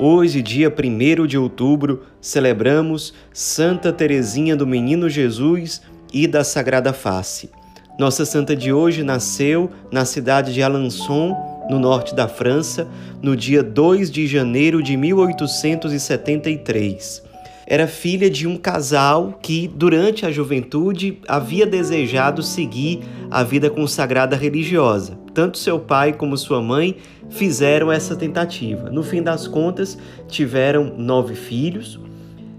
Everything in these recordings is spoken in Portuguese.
Hoje, dia 1 de outubro, celebramos Santa Teresinha do Menino Jesus e da Sagrada Face. Nossa santa de hoje nasceu na cidade de Alençon, no norte da França, no dia 2 de janeiro de 1873 era filha de um casal que, durante a juventude, havia desejado seguir a vida consagrada religiosa. Tanto seu pai como sua mãe fizeram essa tentativa. No fim das contas, tiveram nove filhos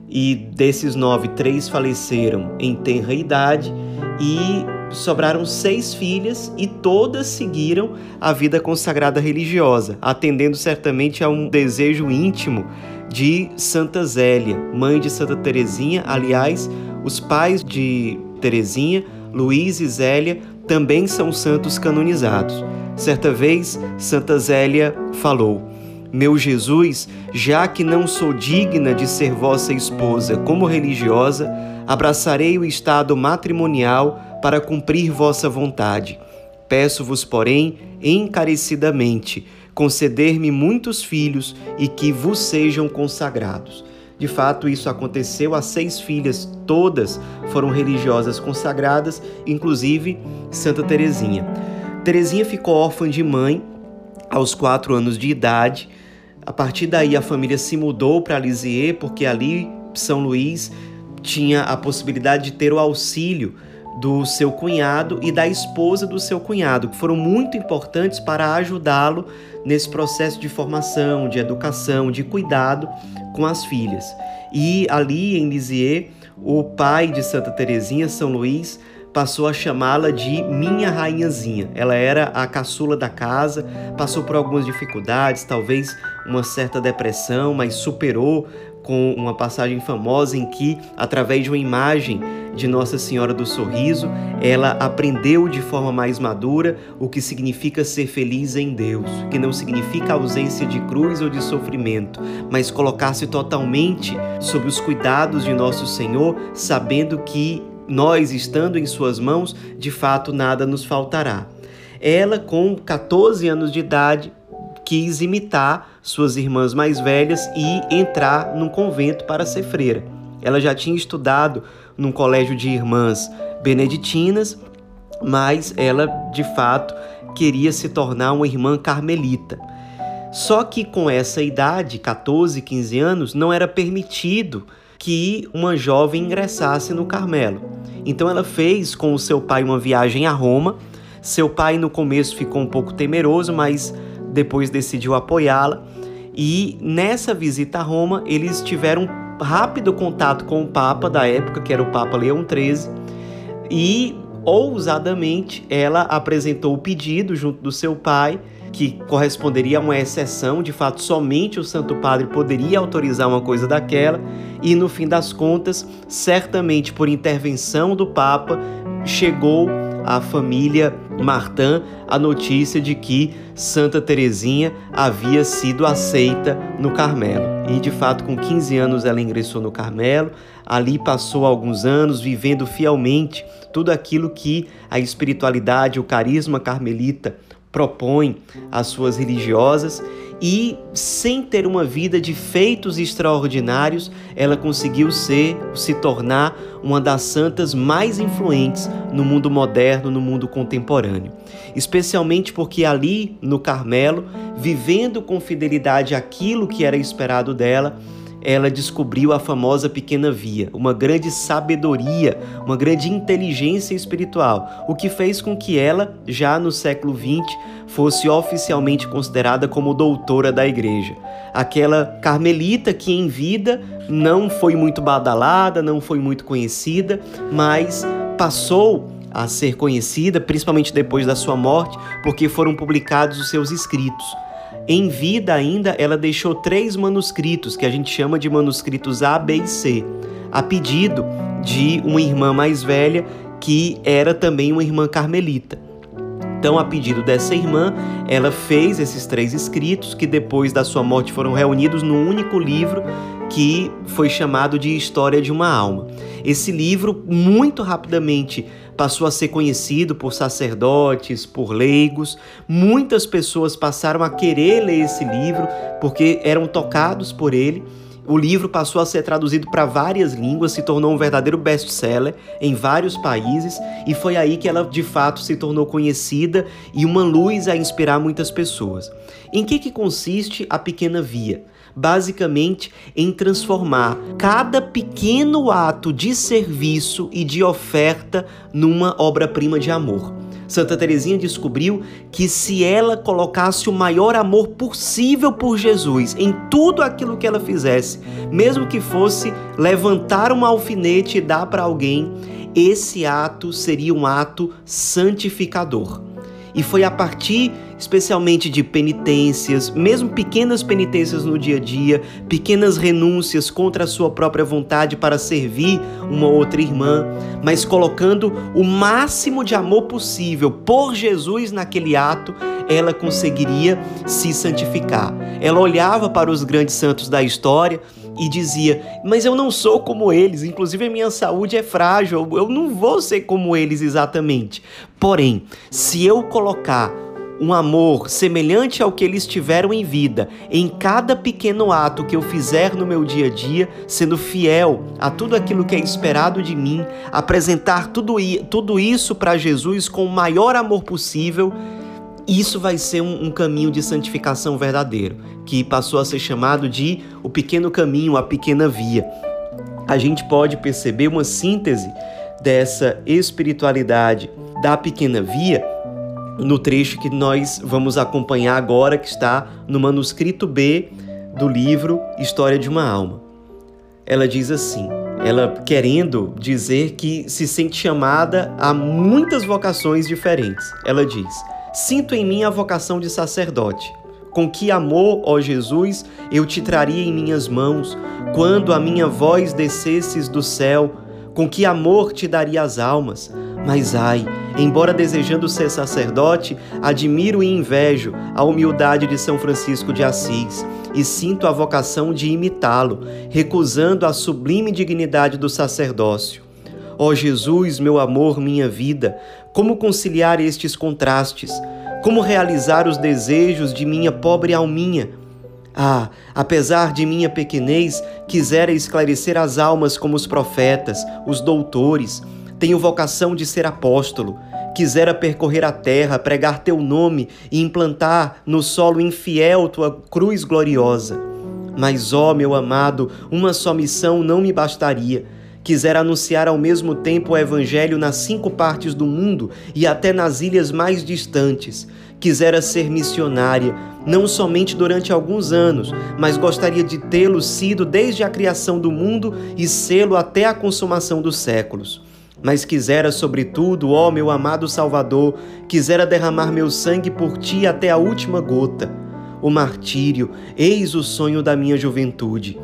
e desses nove, três faleceram em tenra idade e sobraram seis filhas e todas seguiram a vida consagrada religiosa, atendendo certamente a um desejo íntimo de Santa Zélia, mãe de Santa Teresinha. Aliás, os pais de Teresinha, Luiz e Zélia, também são santos canonizados. Certa vez, Santa Zélia falou: Meu Jesus, já que não sou digna de ser vossa esposa como religiosa, abraçarei o estado matrimonial para cumprir vossa vontade. Peço-vos, porém, encarecidamente, conceder-me muitos filhos e que vos sejam consagrados. De fato, isso aconteceu. As seis filhas, todas foram religiosas consagradas, inclusive Santa Teresinha. Teresinha ficou órfã de mãe aos quatro anos de idade. A partir daí, a família se mudou para Lisieux, porque ali São Luís tinha a possibilidade de ter o auxílio do seu cunhado e da esposa do seu cunhado, que foram muito importantes para ajudá-lo nesse processo de formação, de educação, de cuidado com as filhas. E ali em Lisieux, o pai de Santa Teresinha, São Luís, passou a chamá-la de minha rainhazinha. Ela era a caçula da casa, passou por algumas dificuldades, talvez uma certa depressão, mas superou com uma passagem famosa em que, através de uma imagem de Nossa Senhora do Sorriso, ela aprendeu de forma mais madura o que significa ser feliz em Deus, que não significa ausência de cruz ou de sofrimento, mas colocar-se totalmente sob os cuidados de nosso Senhor, sabendo que nós, estando em Suas mãos, de fato nada nos faltará. Ela, com 14 anos de idade, quis imitar suas irmãs mais velhas e entrar num convento para ser freira. Ela já tinha estudado num colégio de irmãs beneditinas, mas ela de fato queria se tornar uma irmã carmelita. Só que com essa idade, 14, 15 anos, não era permitido que uma jovem ingressasse no Carmelo. Então ela fez com o seu pai uma viagem a Roma. Seu pai no começo ficou um pouco temeroso, mas depois decidiu apoiá-la. E nessa visita a Roma, eles tiveram rápido contato com o Papa da época, que era o Papa Leão XIII, e ousadamente ela apresentou o pedido junto do seu pai, que corresponderia a uma exceção, de fato, somente o Santo Padre poderia autorizar uma coisa daquela, e no fim das contas, certamente por intervenção do Papa, chegou à família Martin a notícia de que Santa Teresinha havia sido aceita no Carmelo. E de fato, com 15 anos ela ingressou no Carmelo, ali passou alguns anos vivendo fielmente tudo aquilo que a espiritualidade, o carisma carmelita propõe às suas religiosas e, sem ter uma vida de feitos extraordinários, ela conseguiu ser, se tornar uma das santas mais influentes no mundo moderno, no mundo contemporâneo. Especialmente porque ali no Carmelo, vivendo com fidelidade aquilo que era esperado dela, ela descobriu a famosa pequena via, uma grande sabedoria, uma grande inteligência espiritual, o que fez com que ela, já no século XX, fosse oficialmente considerada como doutora da igreja. Aquela carmelita que em vida não foi muito badalada, não foi muito conhecida, mas passou a ser conhecida, principalmente depois da sua morte, porque foram publicados os seus escritos. Em vida ainda, ela deixou três manuscritos, que a gente chama de manuscritos A, B e C, a pedido de uma irmã mais velha que era também uma irmã carmelita. Então, a pedido dessa irmã, ela fez esses três escritos que depois da sua morte foram reunidos num único livro que foi chamado de História de uma Alma. Esse livro, muito rapidamente, passou a ser conhecido por sacerdotes, por leigos. Muitas pessoas passaram a querer ler esse livro porque eram tocados por ele. O livro passou a ser traduzido para várias línguas, se tornou um verdadeiro best-seller em vários países e foi aí que ela de fato se tornou conhecida e uma luz a inspirar muitas pessoas. Em que, que consiste a Pequena Via? basicamente em transformar cada pequeno ato de serviço e de oferta numa obra-prima de amor. Santa Teresinha descobriu que se ela colocasse o maior amor possível por Jesus em tudo aquilo que ela fizesse, mesmo que fosse levantar um alfinete e dar para alguém, esse ato seria um ato santificador. E foi a partir, especialmente, de penitências, mesmo pequenas penitências no dia a dia, pequenas renúncias contra a sua própria vontade para servir uma outra irmã, mas colocando o máximo de amor possível por Jesus naquele ato, ela conseguiria se santificar. Ela olhava para os grandes santos da história e dizia: Mas eu não sou como eles, inclusive a minha saúde é frágil, eu não vou ser como eles exatamente. Porém, se eu colocar um amor semelhante ao que eles tiveram em vida, em cada pequeno ato que eu fizer no meu dia a dia, sendo fiel a tudo aquilo que é esperado de mim, apresentar tudo, tudo isso para Jesus com o maior amor possível, isso vai ser um, um, caminho de santificação verdadeiro, que passou a ser chamado de o pequeno caminho, a pequena via. A gente pode perceber uma síntese dessa espiritualidade da pequena via no trecho que nós vamos acompanhar agora, que está no manuscrito B do livro História de uma Alma. Ela diz assim: ela querendo dizer que se sente chamada a muitas vocações diferentes. Ela diz: Sinto em mim a vocação de sacerdote. Com que amor, ó Jesus, eu te traria em minhas mãos, quando a minha voz descesses do céu, com que amor te daria as almas. Mas ai, embora desejando ser sacerdote, admiro e invejo a humildade de São Francisco de Assis e sinto a vocação de imitá-lo, recusando a sublime dignidade do sacerdócio. Ó Jesus, meu amor, minha vida, como conciliar estes contrastes? Como realizar os desejos de minha pobre alminha? Ah, apesar de minha pequenez, quisera esclarecer as almas como os profetas, os doutores. Tenho vocação de ser apóstolo. Quisera percorrer a terra, pregar teu nome e implantar no solo infiel tua cruz gloriosa. Mas, ó meu amado, uma só missão não me bastaria Quisera anunciar ao mesmo tempo o Evangelho nas cinco partes do mundo e até nas ilhas mais distantes. Quisera ser missionária, não somente durante alguns anos, mas gostaria de tê-lo sido desde a criação do mundo e sê-lo até a consumação dos séculos. Mas quisera, sobretudo, ó meu amado Salvador, quisera derramar meu sangue por ti até a última gota. O martírio, eis o sonho da minha juventude.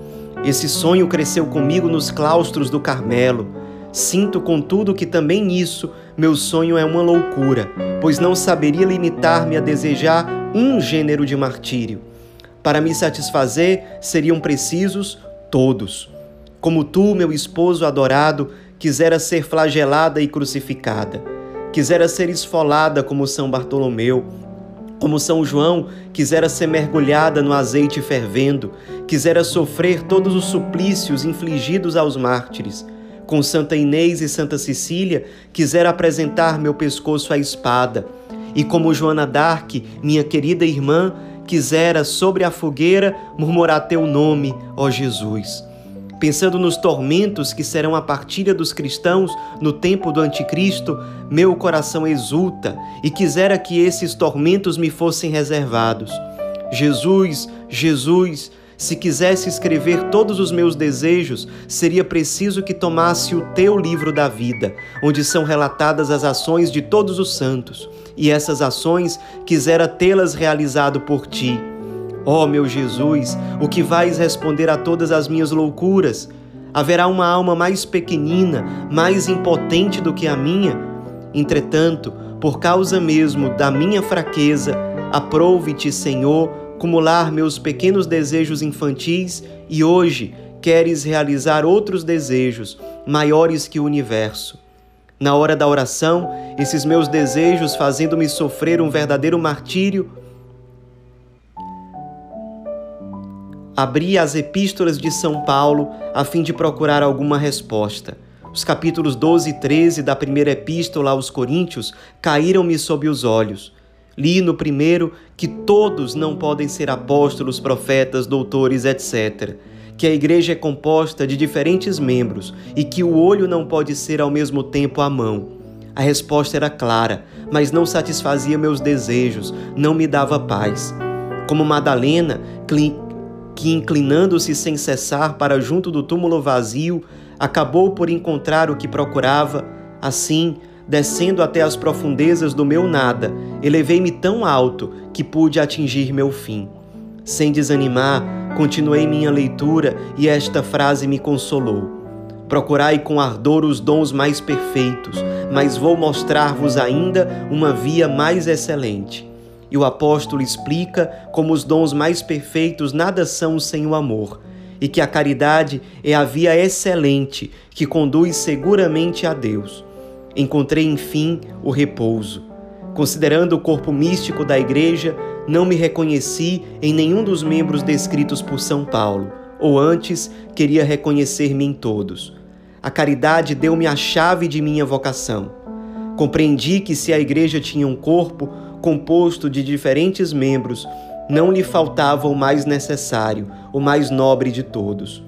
Esse sonho cresceu comigo nos claustros do Carmelo. Sinto, contudo, que também nisso meu sonho é uma loucura, pois não saberia limitar-me a desejar um gênero de martírio. Para me satisfazer, seriam precisos todos. Como tu, meu esposo adorado, quisera ser flagelada e crucificada. Quisera ser esfolada como São Bartolomeu, como São João quisera ser mergulhada no azeite fervendo, quisera sofrer todos os suplícios infligidos aos mártires. Com Santa Inês e Santa Cecília, quisera apresentar meu pescoço à espada. E como Joana d'Arc, minha querida irmã, quisera sobre a fogueira murmurar teu nome, ó Jesus pensando nos tormentos que serão a partilha dos cristãos no tempo do Anticristo, meu coração exulta e quisera que esses tormentos me fossem reservados. Jesus, Jesus, se quisesse escrever todos os meus desejos, seria preciso que tomasse o teu livro da vida, onde são relatadas as ações de todos os santos, e essas ações quisera tê-las realizado por ti Ó oh, meu Jesus, o que vais responder a todas as minhas loucuras? Haverá uma alma mais pequenina, mais impotente do que a minha? Entretanto, por causa mesmo da minha fraqueza, aprove-te, Senhor, cumular meus pequenos desejos infantis e hoje queres realizar outros desejos maiores que o universo. Na hora da oração, esses meus desejos fazendo-me sofrer um verdadeiro martírio, abri as epístolas de São Paulo a fim de procurar alguma resposta. Os capítulos 12 e 13 da primeira epístola aos Coríntios caíram-me sob os olhos. Li no primeiro que todos não podem ser apóstolos, profetas, doutores, etc. Que a igreja é composta de diferentes membros e que o olho não pode ser ao mesmo tempo a mão. A resposta era clara, mas não satisfazia meus desejos, não me dava paz. Como Madalena, que, inclinando-se sem cessar para junto do túmulo vazio, acabou por encontrar o que procurava, assim, descendo até as profundezas do meu nada, elevei-me tão alto que pude atingir meu fim. Sem desanimar, continuei minha leitura e esta frase me consolou. Procurai com ardor os dons mais perfeitos, mas vou mostrar-vos ainda uma via mais excelente. E o apóstolo explica como os dons mais perfeitos nada são sem o amor, e que a caridade é a via excelente que conduz seguramente a Deus. Encontrei, enfim, o repouso. Considerando o corpo místico da Igreja, não me reconheci em nenhum dos membros descritos por São Paulo, ou antes, queria reconhecer-me em todos. A caridade deu-me a chave de minha vocação. Compreendi que se a Igreja tinha um corpo, composto de diferentes membros, não lhe faltava o mais necessário, o mais nobre de todos.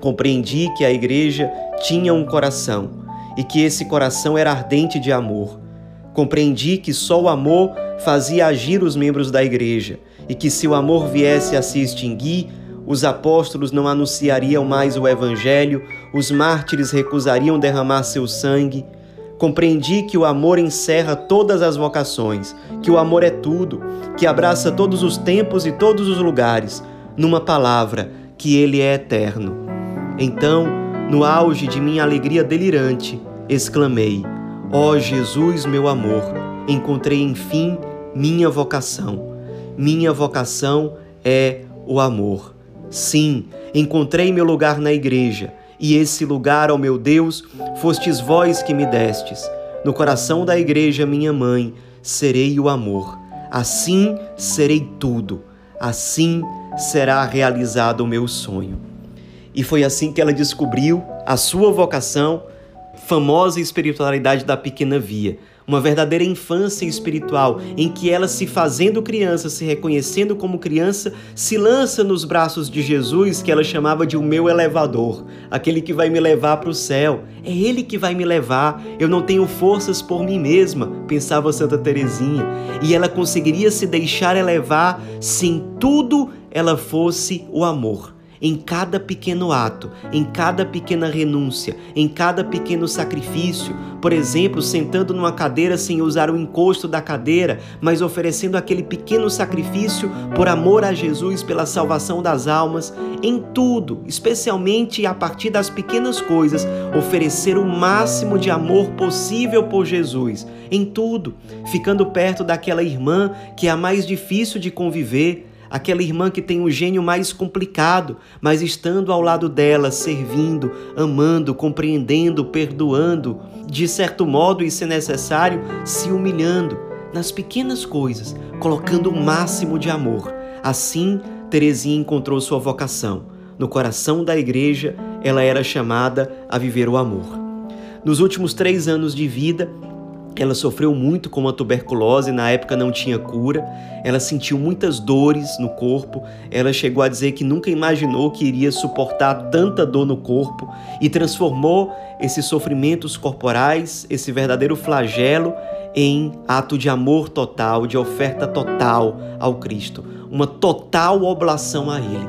Compreendi que a igreja tinha um coração e que esse coração era ardente de amor. Compreendi que só o amor fazia agir os membros da igreja e que se o amor viesse a se extinguir, os apóstolos não anunciariam mais o evangelho, os mártires recusariam derramar seu sangue, Compreendi que o amor encerra todas as vocações, que o amor é tudo, que abraça todos os tempos e todos os lugares, numa palavra, que ele é eterno. Então, no auge de minha alegria delirante, exclamei: Ó oh Jesus, meu amor, encontrei enfim minha vocação. Minha vocação é o amor. Sim, encontrei meu lugar na igreja e esse lugar, ó meu Deus, fostes vós que me destes. No coração da igreja, minha mãe, serei o amor. Assim serei tudo. Assim será realizado o meu sonho. E foi assim que ela descobriu a sua vocação, famosa espiritualidade da pequena via uma verdadeira infância espiritual, em que ela, se fazendo criança, se reconhecendo como criança, se lança nos braços de Jesus, que ela chamava de o meu elevador, aquele que vai me levar para o céu. É ele que vai me levar. Eu não tenho forças por mim mesma, pensava Santa Teresinha, e ela conseguiria se deixar elevar se em tudo ela fosse o amor em cada pequeno ato, em cada pequena renúncia, em cada pequeno sacrifício. Por exemplo, sentando numa cadeira sem usar o encosto da cadeira, mas oferecendo aquele pequeno sacrifício por amor a Jesus, pela salvação das almas. Em tudo, especialmente a partir das pequenas coisas, oferecer o máximo de amor possível por Jesus. Em tudo, ficando perto daquela irmã que é a mais difícil de conviver aquela irmã que tem o gênio mais complicado, mas estando ao lado dela, servindo, amando, compreendendo, perdoando, de certo modo e se necessário, se humilhando nas pequenas coisas, colocando o máximo de amor. Assim, Teresinha encontrou sua vocação. No coração da igreja, ela era chamada a viver o amor. Nos últimos três anos de vida, ela sofreu muito com a tuberculose, na época não tinha cura. Ela sentiu muitas dores no corpo. Ela chegou a dizer que nunca imaginou que iria suportar tanta dor no corpo e transformou esses sofrimentos corporais, esse verdadeiro flagelo, em ato de amor total, de oferta total ao Cristo, uma total oblação a Ele.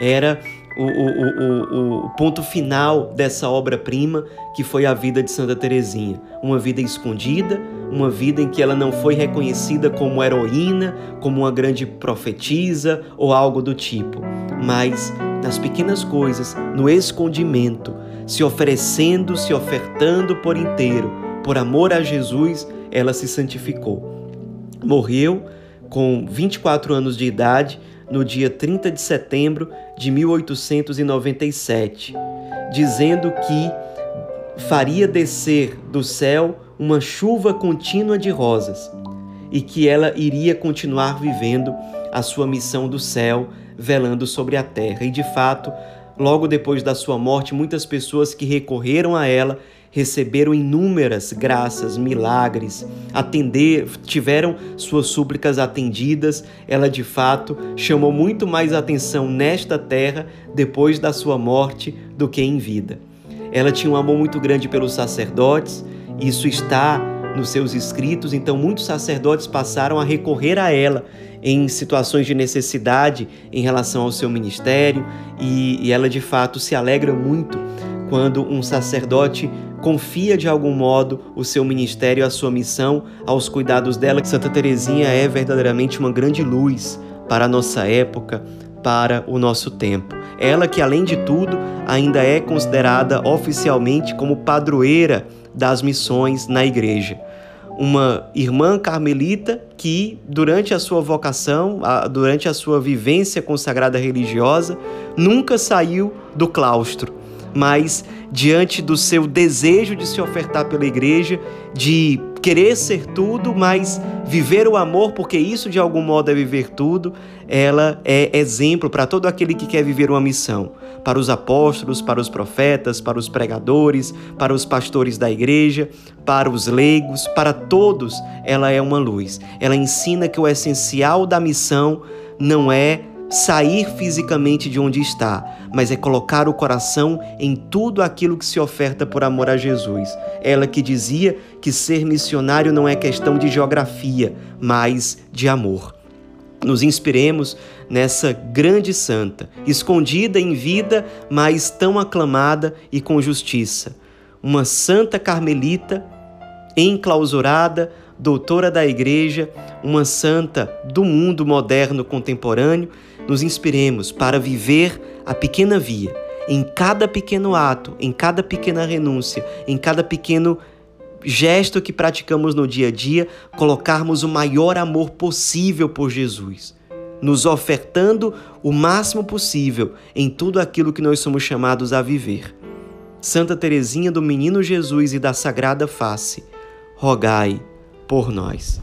Era o, o, o, o ponto final dessa obra-prima que foi a vida de Santa Teresinha. Uma vida escondida, uma vida em que ela não foi reconhecida como heroína, como uma grande profetisa ou algo do tipo, mas nas pequenas coisas, no escondimento, se oferecendo, se ofertando por inteiro, por amor a Jesus, ela se santificou. Morreu com 24 anos de idade no dia 30 de setembro de 1897, dizendo que faria descer do céu uma chuva contínua de rosas e que ela iria continuar vivendo a sua missão do céu, velando sobre a terra. E de fato, logo depois da sua morte, muitas pessoas que recorreram a ela receberam inúmeras graças, milagres, atender, tiveram suas súplicas atendidas. Ela de fato chamou muito mais atenção nesta terra depois da sua morte do que em vida. Ela tinha um amor muito grande pelos sacerdotes, isso está nos seus escritos, então muitos sacerdotes passaram a recorrer a ela em situações de necessidade em relação ao seu ministério, e, e ela de fato se alegra muito quando um sacerdote confia de algum modo o seu ministério, a sua missão aos cuidados dela. Santa Teresinha é verdadeiramente uma grande luz para a nossa época, para o nosso tempo. Ela que além de tudo ainda é considerada oficialmente como padroeira das missões na igreja. Uma irmã carmelita que, durante a sua vocação, durante a sua vivência consagrada religiosa, nunca saiu do claustro mas diante do seu desejo de se ofertar pela igreja, de querer ser tudo, mas viver o amor, porque isso de algum modo é viver tudo, ela é exemplo para todo aquele que quer viver uma missão. Para os apóstolos, para os profetas, para os pregadores, para os pastores da igreja, para os leigos, para todos, ela é uma luz. Ela ensina que o essencial da missão não é sair fisicamente de onde está, mas é colocar o coração em tudo aquilo que se oferta por amor a Jesus. Ela que dizia que ser missionário não é questão de geografia, mas de amor. Nos inspiremos nessa grande santa, escondida em vida, mas tão aclamada e com justiça. Uma santa carmelita enclausurada, doutora da igreja, uma santa do mundo moderno contemporâneo nos inspiremos para viver a pequena via, em cada pequeno ato, em cada pequena renúncia, em cada pequeno gesto que praticamos no dia a dia, colocarmos o maior amor possível por Jesus, nos ofertando o máximo possível em tudo aquilo que nós somos chamados a viver. Santa Teresinha do Menino Jesus e da Sagrada Face, rogai por nós.